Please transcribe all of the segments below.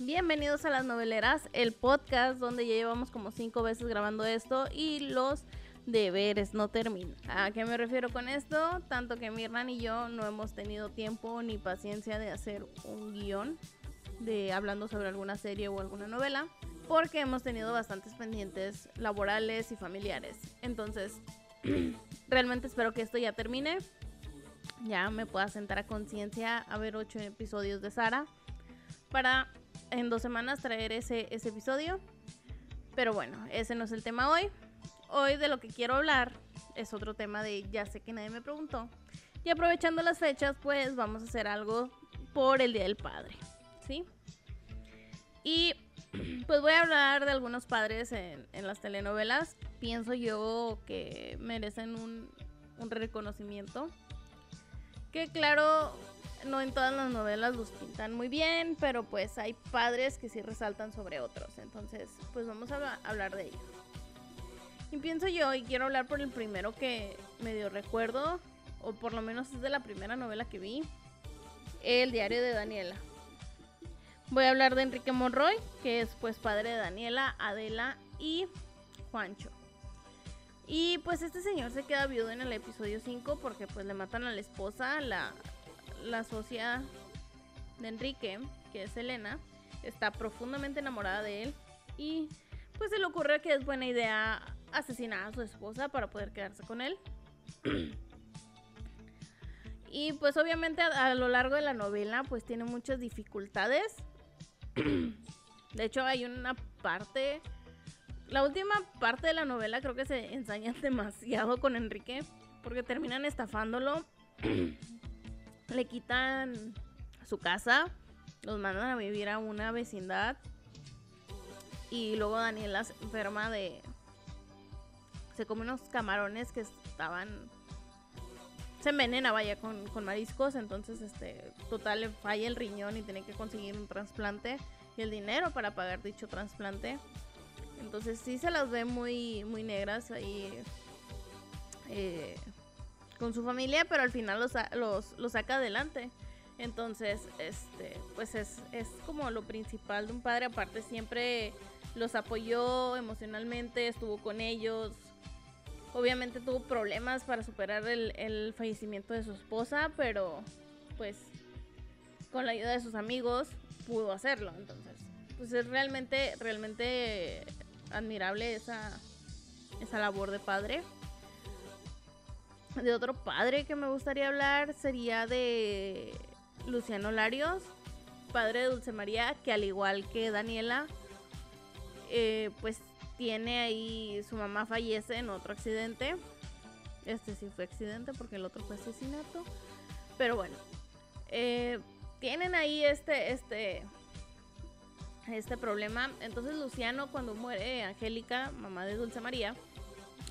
Bienvenidos a las noveleras, el podcast donde ya llevamos como cinco veces grabando esto y los deberes no terminan. ¿A qué me refiero con esto? Tanto que Mirna y yo no hemos tenido tiempo ni paciencia de hacer un guion de hablando sobre alguna serie o alguna novela porque hemos tenido bastantes pendientes laborales y familiares. Entonces, realmente espero que esto ya termine. Ya me pueda sentar a conciencia a ver ocho episodios de Sara para en dos semanas traer ese, ese episodio. Pero bueno, ese no es el tema hoy. Hoy de lo que quiero hablar es otro tema de ya sé que nadie me preguntó. Y aprovechando las fechas, pues vamos a hacer algo por el Día del Padre. ¿Sí? Y pues voy a hablar de algunos padres en, las telenovelas. Pienso yo que merecen un, un reconocimiento. Que claro, no en todas las novelas los pintan muy bien, pero pues hay padres que sí resaltan sobre otros. Entonces, pues vamos a hablar de ellos. Y pienso yo, y quiero hablar por el primero que me dio recuerdo, o por lo menos es de la primera novela que vi, El diario de Daniela. Voy a hablar de Enrique Monroy, que es pues padre de Daniela, Adela y Juancho. Y pues este señor se queda viudo en el episodio 5 porque pues le matan a la esposa, la, la socia de Enrique, que es Elena, está profundamente enamorada de él y pues se le ocurre que es buena idea asesinar a su esposa para poder quedarse con él. y pues obviamente a, a, lo largo de la novela pues tiene muchas dificultades de hecho, hay una parte. La última parte de la novela creo que se ensaña demasiado con Enrique. Porque terminan estafándolo. Le quitan su casa. Los mandan a vivir a una vecindad. Y luego Daniela se enferma de. Se come unos camarones que estaban. Se envenena, vaya, con, con mariscos. Entonces, este. Total, le falla el riñón y tiene que conseguir un trasplante y el dinero para pagar dicho trasplante. Entonces sí se las ve muy, muy negras ahí eh, con su familia, pero al final los, los, saca adelante. Entonces, este, pues es, es como lo principal de un padre. Aparte, siempre los apoyó emocionalmente, estuvo con ellos. Obviamente tuvo problemas para superar el, el fallecimiento de su esposa, pero pues con la ayuda de sus amigos pudo hacerlo. Entonces, pues es realmente, realmente admirable esa, esa labor de padre. De otro padre que me gustaría hablar sería de Luciano Larios, padre de Dulce María, que al igual que Daniela, eh, pues tiene ahí, su mamá fallece en otro accidente. Este sí fue accidente porque el otro fue asesinato. Pero bueno, eh, tienen ahí este, este, este problema. Entonces Luciano cuando muere Angélica, mamá de Dulce María,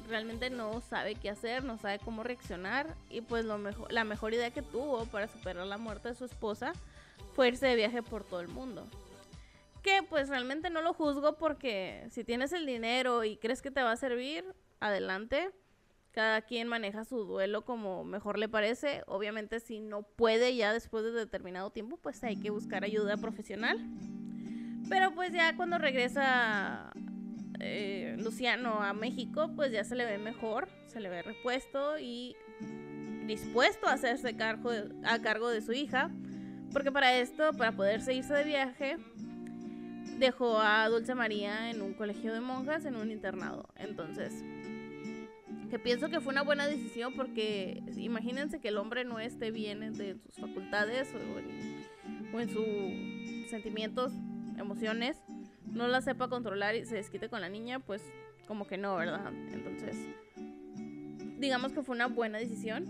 realmente no sabe qué hacer, no sabe cómo reaccionar y pues lo mejor, la mejor idea que tuvo para superar la muerte de su esposa fue irse de viaje por todo el mundo. Que pues realmente no lo juzgo porque si tienes el dinero y crees que te va a servir, adelante cada quien maneja su duelo como mejor le parece. Obviamente si no puede ya después de determinado tiempo, pues hay que buscar ayuda profesional. Pero pues ya cuando regresa eh, Luciano a México, pues ya se le ve mejor, se le ve repuesto y dispuesto a hacerse cargo a cargo de su hija. Porque para esto, para poder seguirse de viaje, dejó a Dulce María en un colegio de monjas, en un internado. Entonces, que pienso que fue una buena decisión porque imagínense que el hombre no esté bien de sus facultades o en, sus sentimientos, emociones, no la sepa controlar y se desquite con la niña, pues como que no, ¿verdad? Entonces, digamos que fue una buena decisión.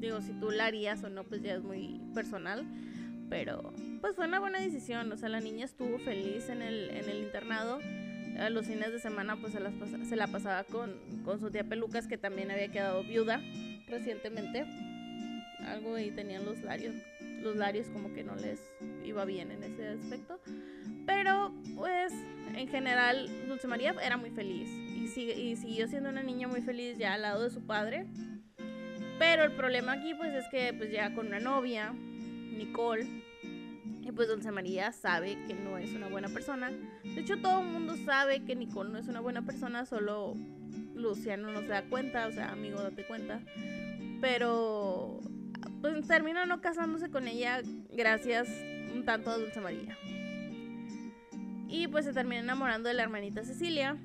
Digo, si tú la harías o no, pues ya es muy personal. Pero, pues fue una buena decisión. O sea, la niña estuvo feliz en el, en el internado a los fines de semana pues se, se la pasaba con, con, su tía Pelucas que también había quedado viuda recientemente. Algo y tenían los larios, los larios como que no les iba bien en ese aspecto. Pero pues en general Dulce María era muy feliz y, y siguió siendo una niña muy feliz ya al lado de su padre. Pero el problema aquí pues es que pues ya con una novia, Nicole, pues Dulce María sabe que no es una buena persona. De hecho, todo el mundo sabe que Nicole no es una buena persona, solo Luciano no se da cuenta, o sea, amigo, date cuenta. Pero pues termina no casándose con ella gracias un tanto a Dulce María. Y pues se termina enamorando de la hermanita Cecilia,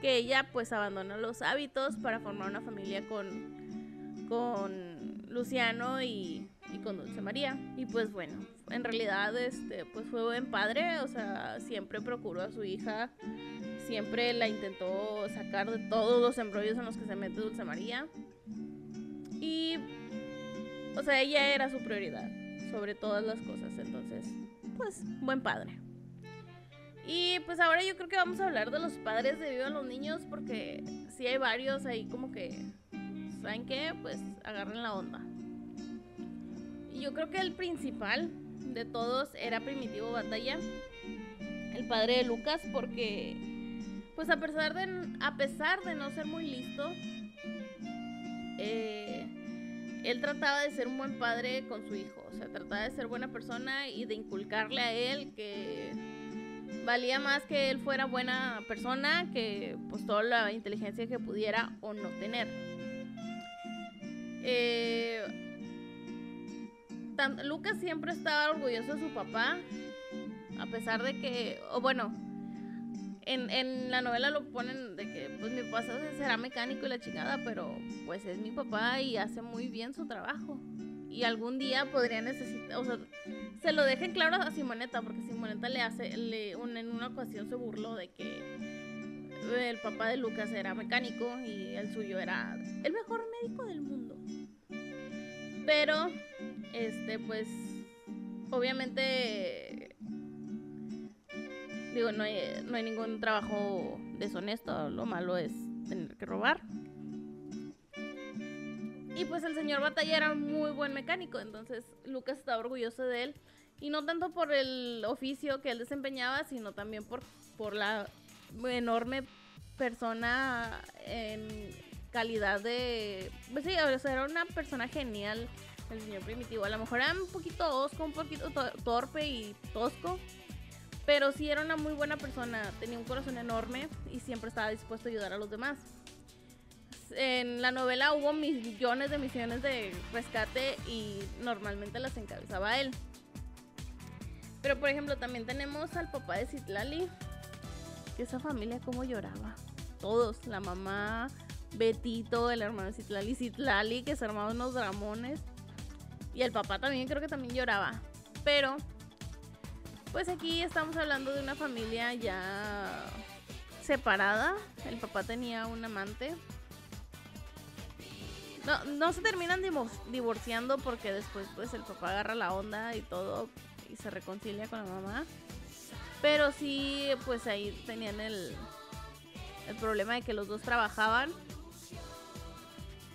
que ella pues abandona los hábitos para formar una familia con, con Luciano y, y con Dulce María. Y pues bueno, en realidad este pues fue buen padre, o sea, siempre procuró a su hija, siempre la intentó sacar de todos los embrollos en los que se mete Dulce María. Y o sea, ella era su prioridad sobre todas las cosas, entonces, pues buen padre. Y pues ahora yo creo que vamos a hablar de los padres de Viva los Niños porque si hay varios ahí como que, ¿saben qué? Pues agarren la onda. Y yo creo que el principal de todos era Primitivo Batalla, el padre de Lucas, porque pues a pesar de, a pesar de no ser muy listo, eh, él trataba de ser un buen padre con su hijo, o sea, trataba de ser buena persona y de inculcarle a él que valía más que él fuera buena persona que pues toda la inteligencia que pudiera o no tener. Eh, Lucas siempre estaba orgulloso de su papá, a pesar de que, o bueno, en, en, la novela lo ponen de que pues mi papá será mecánico y la chingada, pero pues es mi papá y hace muy bien su trabajo. Y algún día podría necesitar, o sea, se lo dejen claro a Simoneta, porque Simoneta le hace, le, en una ocasión se burló de que el papá de Lucas era mecánico y el suyo era el mejor médico del mundo. Pero, este, pues, obviamente, digo, no hay, no hay ningún trabajo deshonesto, lo malo es tener que robar. Y pues el señor Batalla era muy buen mecánico, entonces Lucas estaba orgulloso de él. Y no tanto por el oficio que él desempeñaba, sino también por, por la enorme persona en calidad de... Pues sí, era una persona genial el señor Primitivo. A lo mejor era un poquito osco, un poquito torpe y tosco. Pero sí era una muy buena persona, tenía un corazón enorme y siempre estaba dispuesto a ayudar a los demás en la novela hubo millones de misiones de rescate y normalmente las encabezaba él. Pero por ejemplo también tenemos al papá de Citlali, que esa familia como lloraba. Todos, la mamá, Betito, el hermano de Citlali, Citlali, que se armaba unos dramones. Y el papá también creo que también lloraba. Pero, pues aquí estamos hablando de una familia ya separada. El papá tenía un amante no, no se terminan divorciando porque después pues el papá agarra la onda y todo y se reconcilia con la mamá. Pero sí, pues ahí tenían el, el problema de que los dos trabajaban.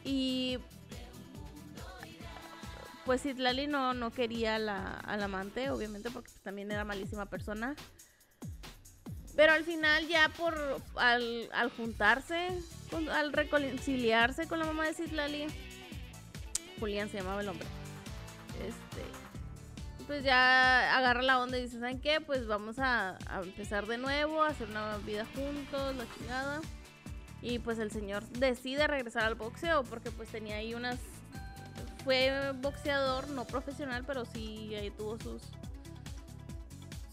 Y pues Itlali no, no quería al amante, obviamente, porque también era malísima persona. Pero al final ya por al, al juntarse, al reconciliarse con la mamá de Citlali, Julián se llamaba el hombre. Este, pues ya agarra la onda y dice, ¿saben qué? Pues vamos a, empezar de nuevo, a hacer una vida juntos, la chingada. Y pues el señor decide regresar al boxeo porque pues tenía ahí unas... Fue boxeador, no profesional, pero sí ahí tuvo sus...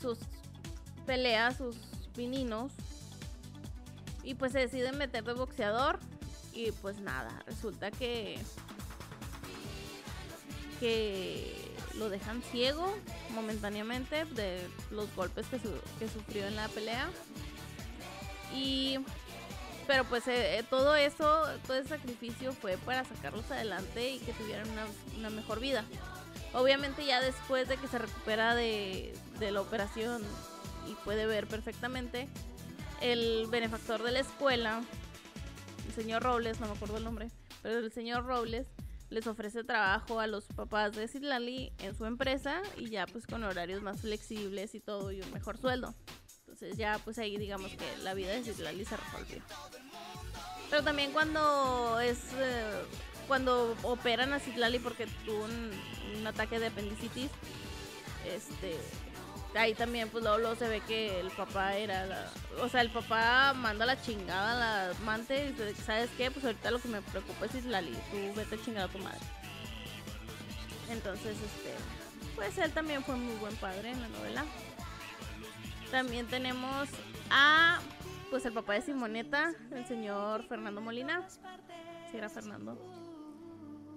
Sus peleas, sus pininos. Y pues se deciden meter de boxeador. Y pues nada, resulta que. que lo dejan ciego momentáneamente de los golpes que, que sufrió en la pelea. Y. Pero pues eh, eh, todo eso, todo ese sacrificio fue para sacarlos adelante y que tuvieran una, una mejor vida. Obviamente ya después de que se recupera de, de la operación y puede ver perfectamente, el benefactor de la escuela, el señor Robles, no me acuerdo el nombre, pero el señor Robles les ofrece trabajo a los papás de Citlali en su empresa y ya pues con horarios más flexibles y todo y un mejor sueldo. Entonces ya pues ahí digamos que la vida de Citlali se resolvió. Pero también cuando es eh, cuando operan a Citlali porque tuvo un, un ataque de apendicitis, este ahí también, pues luego, se ve que el papá era la, O sea, el papá manda la chingada a la amante y dice, ¿sabes qué? Pues ahorita lo que me preocupa es Islali, tú vete a a tu madre. Entonces, este, pues él también fue muy buen padre en la novela. También tenemos a, pues el papá de Simoneta, el señor Fernando Molina. Si era Fernando.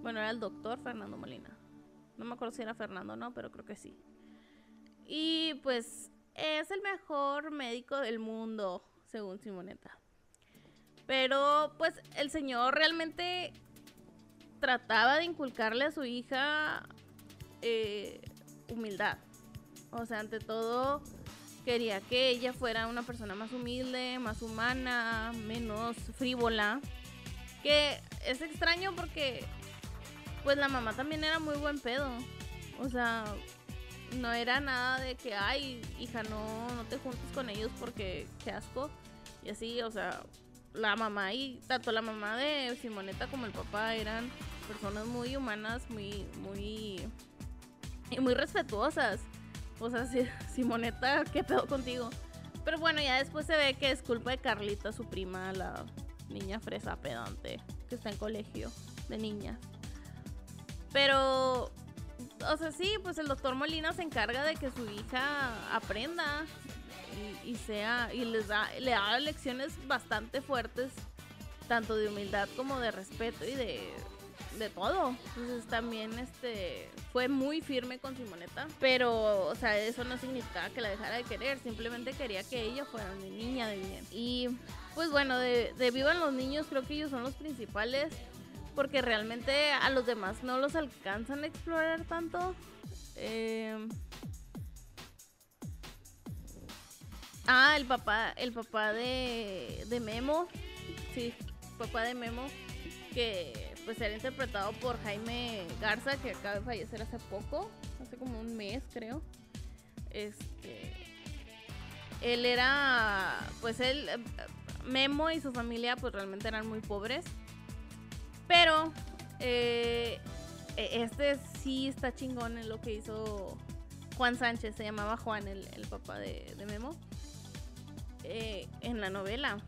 Bueno, era el doctor Fernando Molina. No me acuerdo si era Fernando o no, pero creo que sí. Y pues es el mejor médico del mundo, según Simoneta. Pero pues el señor realmente trataba de inculcarle a su hija eh, humildad. O sea, ante todo, quería que ella fuera una persona más humilde, más humana, menos frívola. Que es extraño porque, pues la mamá también era muy buen pedo. O sea, no era nada de que, ay, hija, no, no te juntes con ellos porque qué asco. Y así, o sea, la mamá y tanto la mamá de Simoneta como el papá eran personas muy humanas, muy, muy, muy respetuosas. O sea, Simoneta, ¿qué pedo contigo? Pero bueno, ya después se ve que es culpa de Carlita, su prima, la niña fresa pedante, que está en colegio de niñas. Pero o sea, sí, pues el doctor Molina se encarga de que su hija aprenda y, sea, y les da, le da lecciones bastante fuertes, tanto de humildad como de respeto y de, de todo. Entonces también este fue muy firme con Simoneta, pero o sea, eso no significaba que la dejara de querer, simplemente quería que ella fuera una niña de bien. Y pues bueno, de, de Vivan los niños creo que ellos son los principales porque realmente a los demás no los alcanzan a explorar tanto. Eh, ah, el papá, el papá de, de Memo, sí, papá de Memo, que pues era interpretado por Jaime Garza, que acaba de fallecer hace poco, hace como un mes creo. Este, él era, pues él, Memo y su familia pues realmente eran muy pobres pero eh, e, este sí está chingón en lo que hizo Juan Sánchez, se llamaba Juan, el, papá de, Memo, eh, en la novela.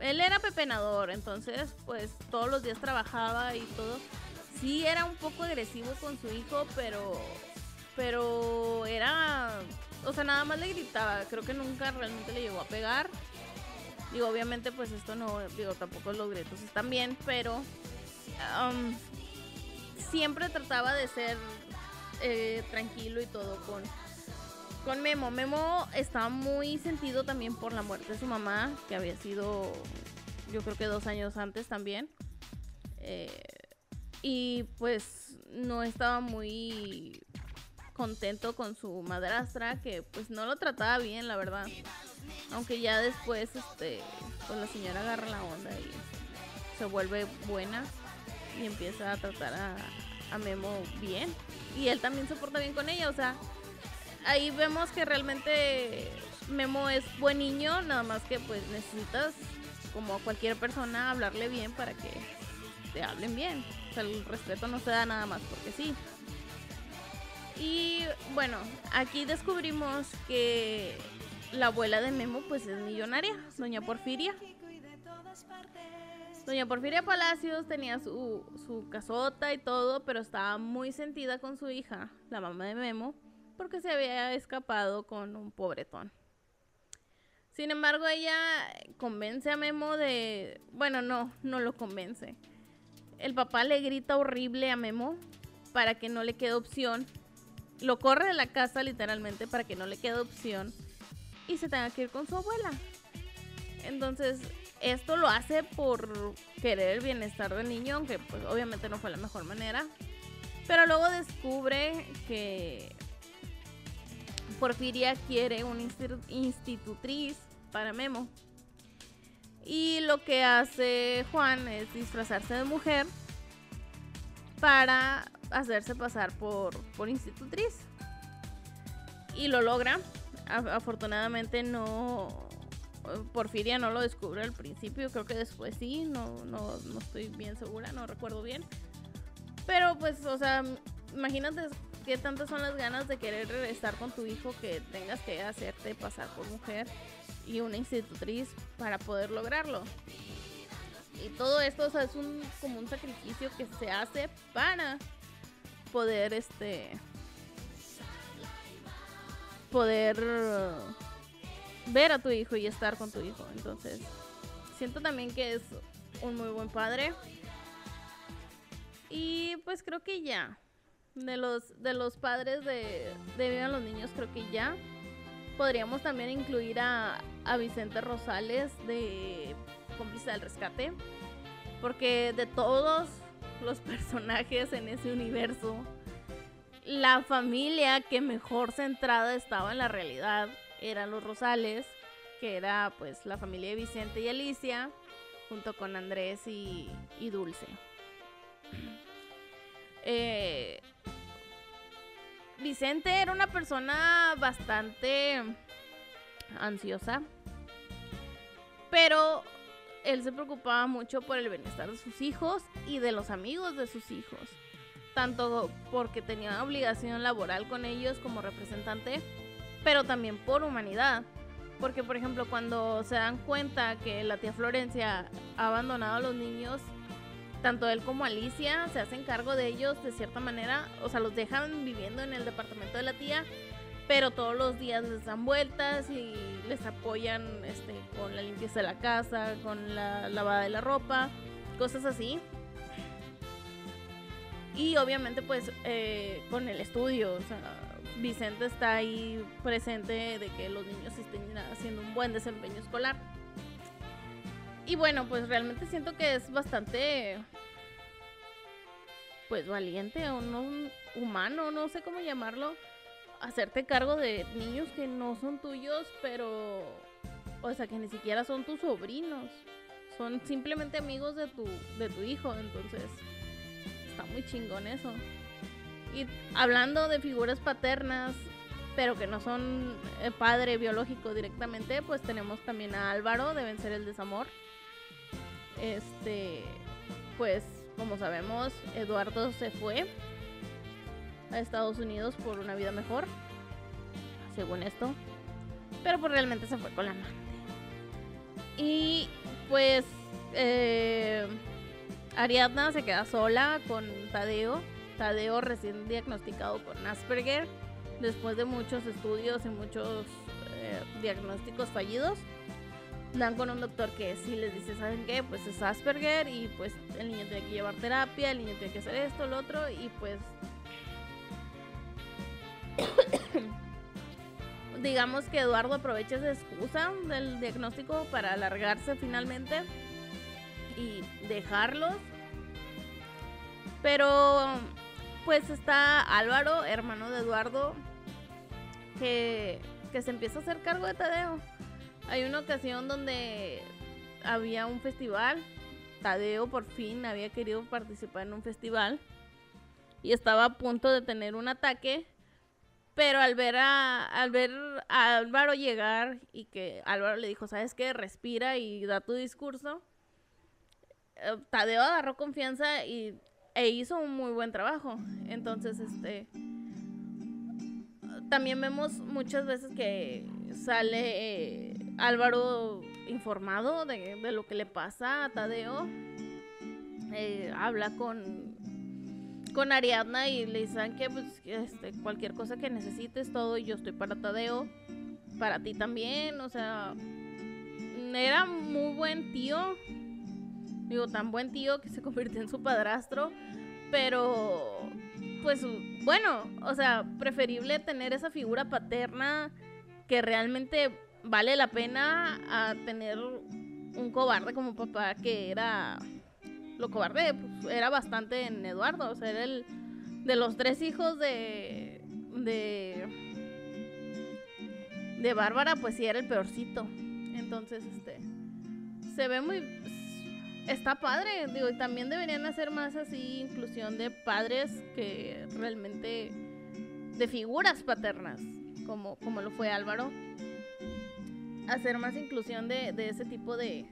Él era pepenador, entonces pues todos los días trabajaba y todo. Sí era un poco agresivo con su hijo, pero pero era, o sea, nada más le gritaba. Creo que nunca realmente le llegó a pegar. Digo, obviamente pues esto no, digo, tampoco los gritos están bien, pero Um, siempre trataba de ser eh, tranquilo y todo con, con Memo. Memo estaba muy sentido también por la muerte de su mamá, que había sido yo creo que dos años antes también. Eh, y pues no estaba muy contento con su madrastra, que pues no lo trataba bien, la verdad. Aunque ya después, este, pues la señora agarra la onda y se vuelve buena y empieza a tratar a, Memo bien. Y él también se porta bien con ella, o sea, ahí vemos que realmente Memo es buen niño, nada más que pues necesitas, como cualquier persona, hablarle bien para que te hablen bien. O sea, el respeto no se da nada más porque sí. Y bueno, aquí descubrimos que la abuela de Memo pues es millonaria, doña Porfiria. Doña Porfiria Palacios tenía su, su casota y todo, pero estaba muy sentida con su hija, la mamá de Memo, porque se había escapado con un pobretón. Sin embargo, ella convence a Memo de... Bueno, no, no lo convence. El papá le grita horrible a Memo para que no le quede opción. Lo corre de la casa literalmente para que no le quede opción y se tenga que ir con su abuela. Entonces esto lo hace por querer el bienestar del niño, aunque pues obviamente no fue la mejor manera. Pero luego descubre que Porfiria quiere una institutriz para Memo. Y lo que hace Juan es disfrazarse de mujer para hacerse pasar por, por institutriz. Y lo logra. Afortunadamente no, Porfiria no lo descubre al principio, creo que después sí, no, no, no estoy bien segura, no recuerdo bien. Pero pues, o sea, imagínate qué tantas son las ganas de querer estar con tu hijo que tengas que hacerte pasar por mujer y una institutriz para poder lograrlo. Y todo esto, o sea, es un como un sacrificio que se hace para poder este poder ver a tu hijo y estar con tu hijo. Entonces, siento también que es un muy buen padre. Y pues creo que ya. De los, de los padres de, de los Niños, creo que ya. Podríamos también incluir a, a Vicente Rosales de Cómplice del Rescate. Porque de todos los personajes en ese universo, la familia que mejor centrada estaba en la realidad eran los Rosales, que era pues la familia de Vicente y Alicia, junto con Andrés y, y Dulce. Eh, Vicente era una persona bastante ansiosa, pero él se preocupaba mucho por el bienestar de sus hijos y de los amigos de sus hijos, tanto porque tenía una obligación laboral con ellos como representante, pero también por humanidad. Porque, por ejemplo, cuando se dan cuenta que la tía Florencia ha abandonado a los niños, tanto él como Alicia se hacen cargo de ellos de cierta manera, o sea, los dejan viviendo en el departamento de la tía, pero todos los días les dan vueltas y les apoyan este, con la limpieza de la casa, con la lavada de la ropa, cosas así. Y obviamente pues eh, con el estudio, o sea, Vicente está ahí presente de que los niños estén haciendo un buen desempeño escolar. Y bueno, pues realmente siento que es bastante pues valiente o no humano, no sé cómo llamarlo, hacerte cargo de niños que no son tuyos, pero o sea, que ni siquiera son tus sobrinos. Son simplemente amigos de tu de tu hijo, entonces está muy chingón eso. Y hablando de figuras paternas, pero que no son eh, padre biológico directamente, pues tenemos también a Álvaro de Vencer el Desamor. Este, pues como sabemos, Eduardo se fue a Estados Unidos por una vida mejor, según esto, pero pues realmente se fue con la amante. Y pues eh, Ariadna se queda sola con Tadeo Tadeo recién diagnosticado con Asperger, después de muchos estudios y muchos eh, diagnósticos fallidos. Dan con un doctor que sí les dice, ¿saben qué? Pues es Asperger y pues el niño tiene que llevar terapia, el niño tiene que hacer esto, lo otro y pues... digamos que Eduardo aprovecha esa excusa del diagnóstico para alargarse finalmente y dejarlos. Pero pues está Álvaro, hermano de Eduardo, que, se empieza a hacer cargo de Tadeo. Hay una ocasión donde había un festival, Tadeo por fin había querido participar en un festival y estaba a punto de tener un ataque, pero al ver a, al ver a Álvaro llegar y que Álvaro le dijo, ¿sabes qué? Respira y da tu discurso. Eh, Tadeo agarró confianza y e hizo un muy buen trabajo. Entonces, este también vemos muchas veces que sale eh, Álvaro informado de, lo que le pasa a Tadeo. Eh, habla con con Ariadna y le dicen que pues este, cualquier cosa que necesites todo y yo estoy para Tadeo para ti también o sea era muy buen tío Digo, tan buen tío que se convirtió en su padrastro. Pero, pues, bueno, o sea, preferible tener esa figura paterna que realmente vale la pena a tener un cobarde como papá que era lo cobarde pues, era bastante en Eduardo o sea era el de los tres hijos de de de Bárbara pues sí era el peorcito entonces este se ve muy está padre, digo, y también deberían hacer más así inclusión de padres que realmente de figuras paternas, como, como lo fue Álvaro. Hacer más inclusión de, de ese tipo de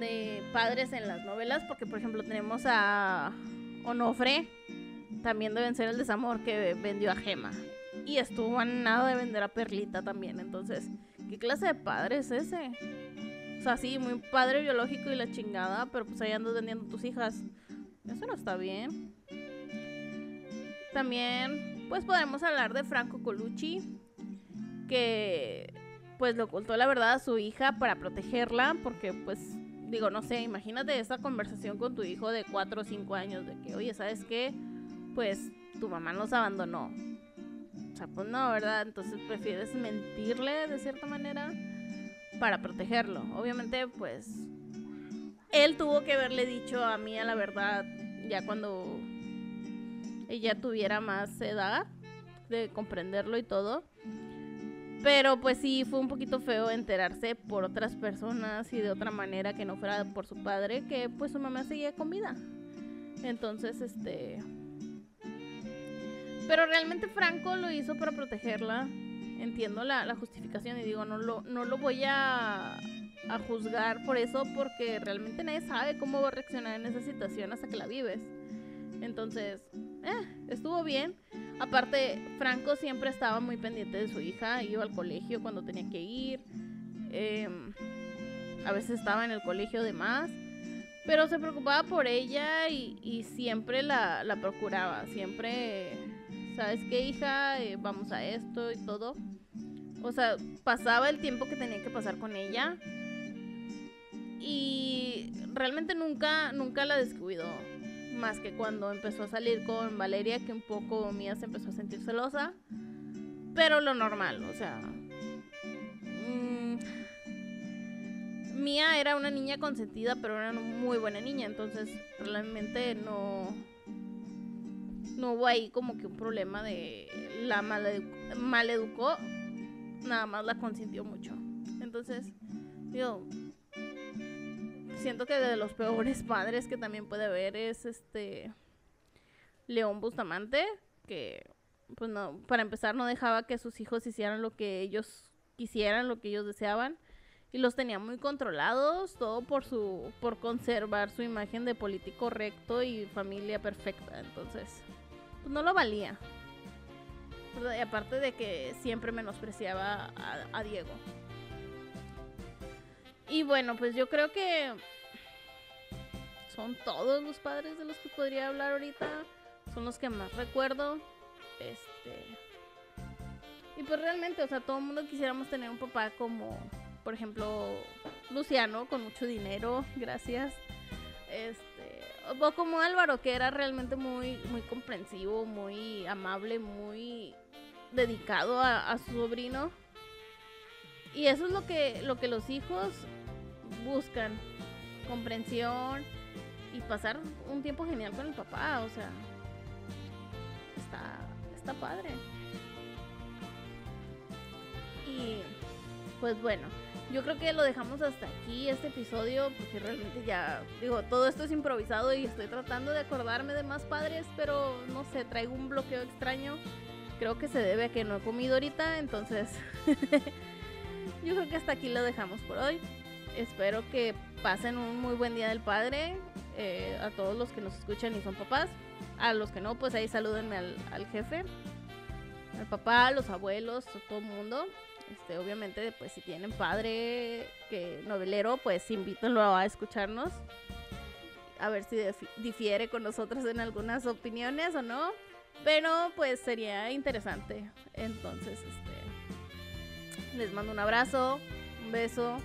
de padres en las novelas, porque por ejemplo tenemos a Onofre, también deben ser el desamor que vendió a Gema. Y estuvo a nada de vender a Perlita también. Entonces, ¿qué clase de padre es ese? Sea, sí, muy padre biológico y la chingada, pero pues ahí andas vendiendo tus hijas. Eso no está bien. También, pues podemos hablar de Franco Colucci, que pues le ocultó la verdad a su hija para protegerla, porque pues digo, no sé, imagínate esa conversación con tu hijo de 4 o 5 años de que, oye, ¿sabes qué? Pues tu mamá nos abandonó. O sea, pues no, ¿verdad? Entonces prefieres mentirle de cierta manera para protegerlo. Obviamente, pues él tuvo que haberle dicho a mí la verdad ya cuando ella tuviera más edad de comprenderlo y todo. Pero pues sí, fue un poquito feo enterarse por otras personas y de otra manera que no fuera por su padre, que pues su mamá seguía con vida. Entonces, este... Pero realmente Franco lo hizo para protegerla. Entiendo la, justificación y digo, no lo, no lo voy a, a juzgar por eso porque realmente nadie sabe cómo va a reaccionar en esa situación hasta que la vives. Entonces, eh, estuvo bien. Aparte, Franco siempre estaba muy pendiente de su hija, iba al colegio cuando tenía que ir. Em, a veces estaba en el colegio de más. Pero se preocupaba por ella y, siempre la, procuraba. Siempre, ¿sabes qué, hija? Eh, vamos a esto y todo. O sea, pasaba el tiempo que tenía que pasar con ella. Y realmente nunca, nunca la descuidó más que cuando empezó a salir con Valeria, que un poco Mía se empezó a sentir celosa. Pero lo normal, o sea. Mm, Mía era una niña consentida, pero era una muy buena niña, entonces realmente no. No hubo ahí como que un problema de la mal educó, nada más la consintió mucho. Entonces, digo, siento que de los peores padres que también puede haber es este León Bustamante, que pues no, para empezar no dejaba que sus hijos hicieran lo que ellos quisieran, lo que ellos deseaban y los tenía muy controlados, todo por su por conservar su imagen de político recto y familia perfecta, entonces pues no lo valía. Aparte de que siempre menospreciaba a Diego. Y bueno, pues yo creo que son todos los padres de los que podría hablar ahorita. Son los que más recuerdo. Este. Y pues realmente, o sea, todo el mundo quisiéramos tener un papá como, por ejemplo, Luciano, con mucho dinero, gracias. Este. O como Álvaro, que era realmente muy, muy comprensivo, muy amable, muy dedicado a, a su sobrino. Y eso es lo que, lo que los hijos buscan. Comprensión y pasar un tiempo genial con el papá. O sea, está, está padre. Y pues bueno, yo creo que lo dejamos hasta aquí este episodio porque realmente ya digo, todo esto es improvisado y estoy tratando de acordarme de más padres, pero no sé, traigo un bloqueo extraño. Creo que se debe a que no he comido ahorita, entonces yo creo que hasta aquí lo dejamos por hoy. Espero que pasen un muy buen día del padre. Eh, a todos los que nos escuchan y son papás. A los que no, pues ahí salúdenme al, jefe, al papá, los abuelos, a todo el mundo. Este, obviamente, pues si tienen padre que novelero, pues invítenlo a escucharnos. A ver si difiere con nosotros en algunas opiniones o no. Pero pues sería interesante. Entonces, este les mando un abrazo, un beso.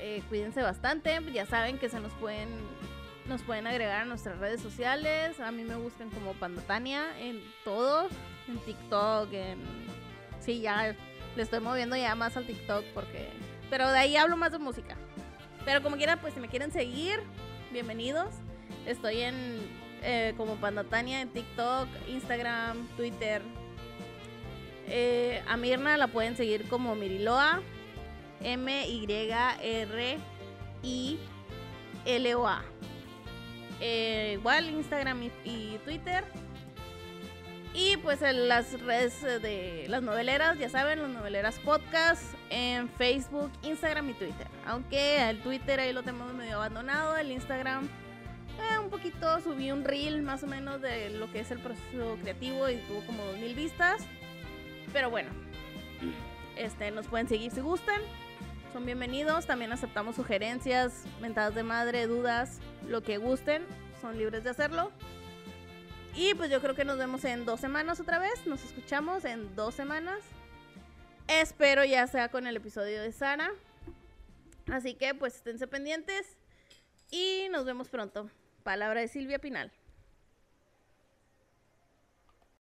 Eh, cuídense bastante. Ya saben que se nos pueden nos pueden agregar a nuestras redes sociales. A mí me buscan como Pandatania en todo. En TikTok, en... Sí, ya le estoy moviendo ya más al TikTok porque... Pero de ahí hablo más de música. Pero como quiera, pues si me quieren seguir, bienvenidos. Estoy en eh, como Pandatania en TikTok, Instagram, Twitter. Eh, a Mirna la pueden seguir como Miriloa. M-Y-R-I-L-O-A. Eh, igual Instagram y, Twitter. Y pues en las redes de las noveleras, ya saben, las noveleras podcast en Facebook, Instagram y Twitter. Aunque el Twitter ahí lo tenemos medio abandonado, el Instagram eh, un poquito, subí un reel más o menos de lo que es el proceso creativo y tuvo como 2000 vistas. Pero bueno, este, nos pueden seguir si gustan. Son bienvenidos. También aceptamos sugerencias, mentadas de madre, dudas, lo que gusten. Son libres de hacerlo. Y pues yo creo que nos vemos en dos semanas otra vez. Nos escuchamos en dos semanas. Espero ya sea con el episodio de Sara. Así que pues esténse pendientes. Y nos vemos pronto. Palabra de Silvia Pinal.